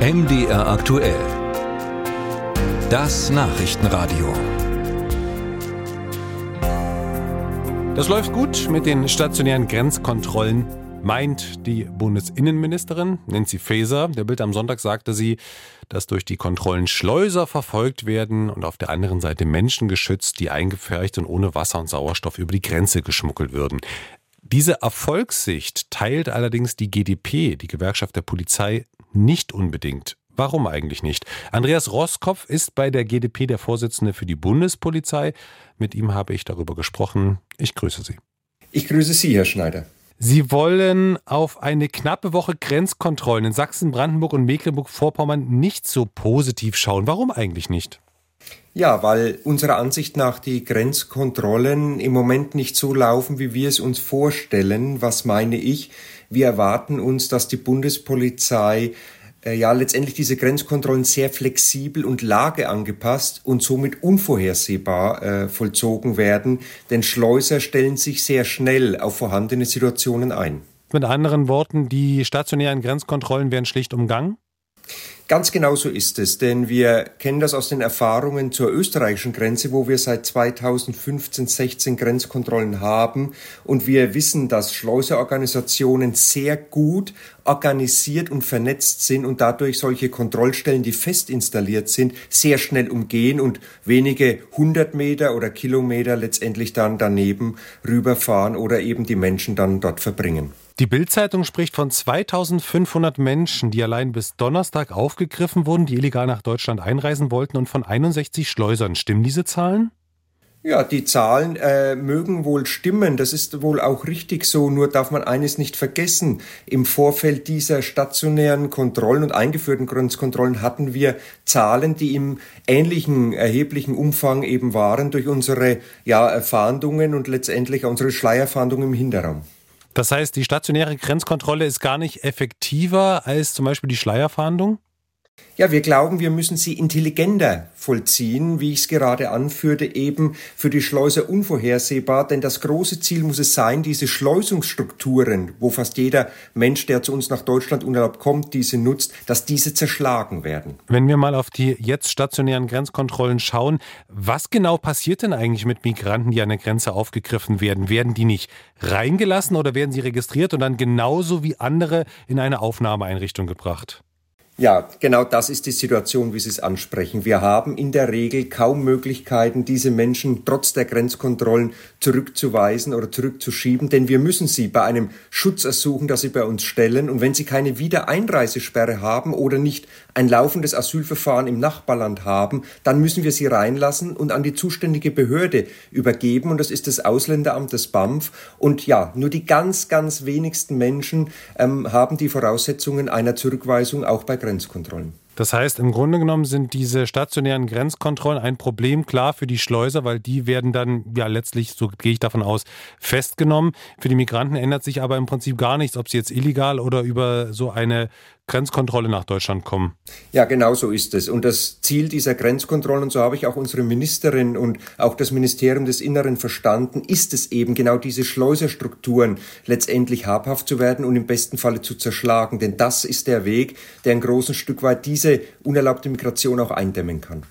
MDR aktuell. Das Nachrichtenradio. Das läuft gut mit den stationären Grenzkontrollen, meint die Bundesinnenministerin Nancy Faeser. Der Bild am Sonntag sagte sie, dass durch die Kontrollen Schleuser verfolgt werden und auf der anderen Seite Menschen geschützt, die eingepfercht und ohne Wasser und Sauerstoff über die Grenze geschmuggelt würden. Diese Erfolgssicht teilt allerdings die GdP, die Gewerkschaft der Polizei, nicht unbedingt. Warum eigentlich nicht? Andreas Roskopf ist bei der GdP der Vorsitzende für die Bundespolizei. Mit ihm habe ich darüber gesprochen. Ich grüße Sie. Ich grüße Sie, Herr Schneider. Sie wollen auf eine knappe Woche Grenzkontrollen in Sachsen, Brandenburg und Mecklenburg-Vorpommern nicht so positiv schauen. Warum eigentlich nicht? Ja, weil unserer Ansicht nach die Grenzkontrollen im Moment nicht so laufen, wie wir es uns vorstellen. Was meine ich? Wir erwarten uns, dass die Bundespolizei äh, ja letztendlich diese Grenzkontrollen sehr flexibel und lageangepasst und somit unvorhersehbar äh, vollzogen werden, denn Schleuser stellen sich sehr schnell auf vorhandene Situationen ein. Mit anderen Worten, die stationären Grenzkontrollen werden schlicht umgangen? Ganz genau so ist es, denn wir kennen das aus den Erfahrungen zur österreichischen Grenze, wo wir seit 2015, 16 Grenzkontrollen haben und wir wissen, dass Schleuserorganisationen sehr gut organisiert und vernetzt sind und dadurch solche Kontrollstellen, die fest installiert sind, sehr schnell umgehen und wenige hundert Meter oder Kilometer letztendlich dann daneben rüberfahren oder eben die Menschen dann dort verbringen. Die Bildzeitung spricht von 2500 Menschen, die allein bis Donnerstag aufgegriffen wurden, die illegal nach Deutschland einreisen wollten und von 61 Schleusern. Stimmen diese Zahlen? Ja, die Zahlen äh, mögen wohl stimmen, das ist wohl auch richtig so, nur darf man eines nicht vergessen. Im Vorfeld dieser stationären Kontrollen und eingeführten Grenzkontrollen hatten wir Zahlen, die im ähnlichen erheblichen Umfang eben waren durch unsere ja, Fahndungen und letztendlich unsere Schleierfahndung im Hinterraum. Das heißt, die stationäre Grenzkontrolle ist gar nicht effektiver als zum Beispiel die Schleierfahndung? Ja, wir glauben, wir müssen sie intelligenter vollziehen, wie ich es gerade anführte, eben für die Schleuser unvorhersehbar, denn das große Ziel muss es sein, diese Schleusungsstrukturen, wo fast jeder Mensch, der zu uns nach Deutschland unerlaubt kommt, diese nutzt, dass diese zerschlagen werden. Wenn wir mal auf die jetzt stationären Grenzkontrollen schauen, was genau passiert denn eigentlich mit Migranten, die an der Grenze aufgegriffen werden? Werden die nicht reingelassen oder werden sie registriert und dann genauso wie andere in eine Aufnahmeeinrichtung gebracht? Ja, genau das ist die Situation, wie Sie es ansprechen. Wir haben in der Regel kaum Möglichkeiten, diese Menschen trotz der Grenzkontrollen zurückzuweisen oder zurückzuschieben, denn wir müssen sie bei einem Schutz ersuchen, das sie bei uns stellen. Und wenn sie keine Wiedereinreisesperre haben oder nicht ein laufendes Asylverfahren im Nachbarland haben, dann müssen wir sie reinlassen und an die zuständige Behörde übergeben. Und das ist das Ausländeramt des BAMF. Und ja, nur die ganz, ganz wenigsten Menschen ähm, haben die Voraussetzungen einer Zurückweisung auch bei Grenzkontrollen. Grenzkontrollen. Das heißt, im Grunde genommen sind diese stationären Grenzkontrollen ein Problem, klar, für die Schleuser, weil die werden dann ja letztlich, so gehe ich davon aus, festgenommen. Für die Migranten ändert sich aber im Prinzip gar nichts, ob sie jetzt illegal oder über so eine Grenzkontrolle nach Deutschland kommen. Ja, genau so ist es. Und das Ziel dieser Grenzkontrollen, so habe ich auch unsere Ministerin und auch das Ministerium des Inneren verstanden, ist es eben genau diese Schleuserstrukturen letztendlich habhaft zu werden und im besten Falle zu zerschlagen. Denn das ist der Weg, der ein großes Stück weit diese unerlaubte Migration auch eindämmen kann.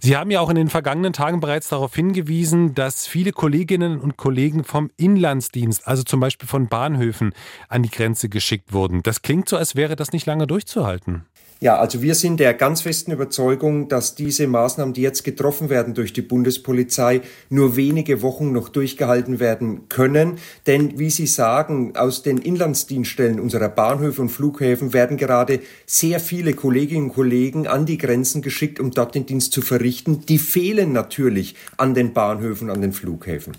Sie haben ja auch in den vergangenen Tagen bereits darauf hingewiesen, dass viele Kolleginnen und Kollegen vom Inlandsdienst, also zum Beispiel von Bahnhöfen, an die Grenze geschickt wurden. Das klingt so, als wäre das nicht lange durchzuhalten. Ja, also wir sind der ganz festen Überzeugung, dass diese Maßnahmen, die jetzt getroffen werden durch die Bundespolizei, nur wenige Wochen noch durchgehalten werden können. Denn wie Sie sagen, aus den Inlandsdienststellen unserer Bahnhöfe und Flughäfen werden gerade sehr viele Kolleginnen und Kollegen an die Grenzen geschickt, um dort den Dienst zu verrichten. Die fehlen natürlich an den Bahnhöfen, an den Flughäfen.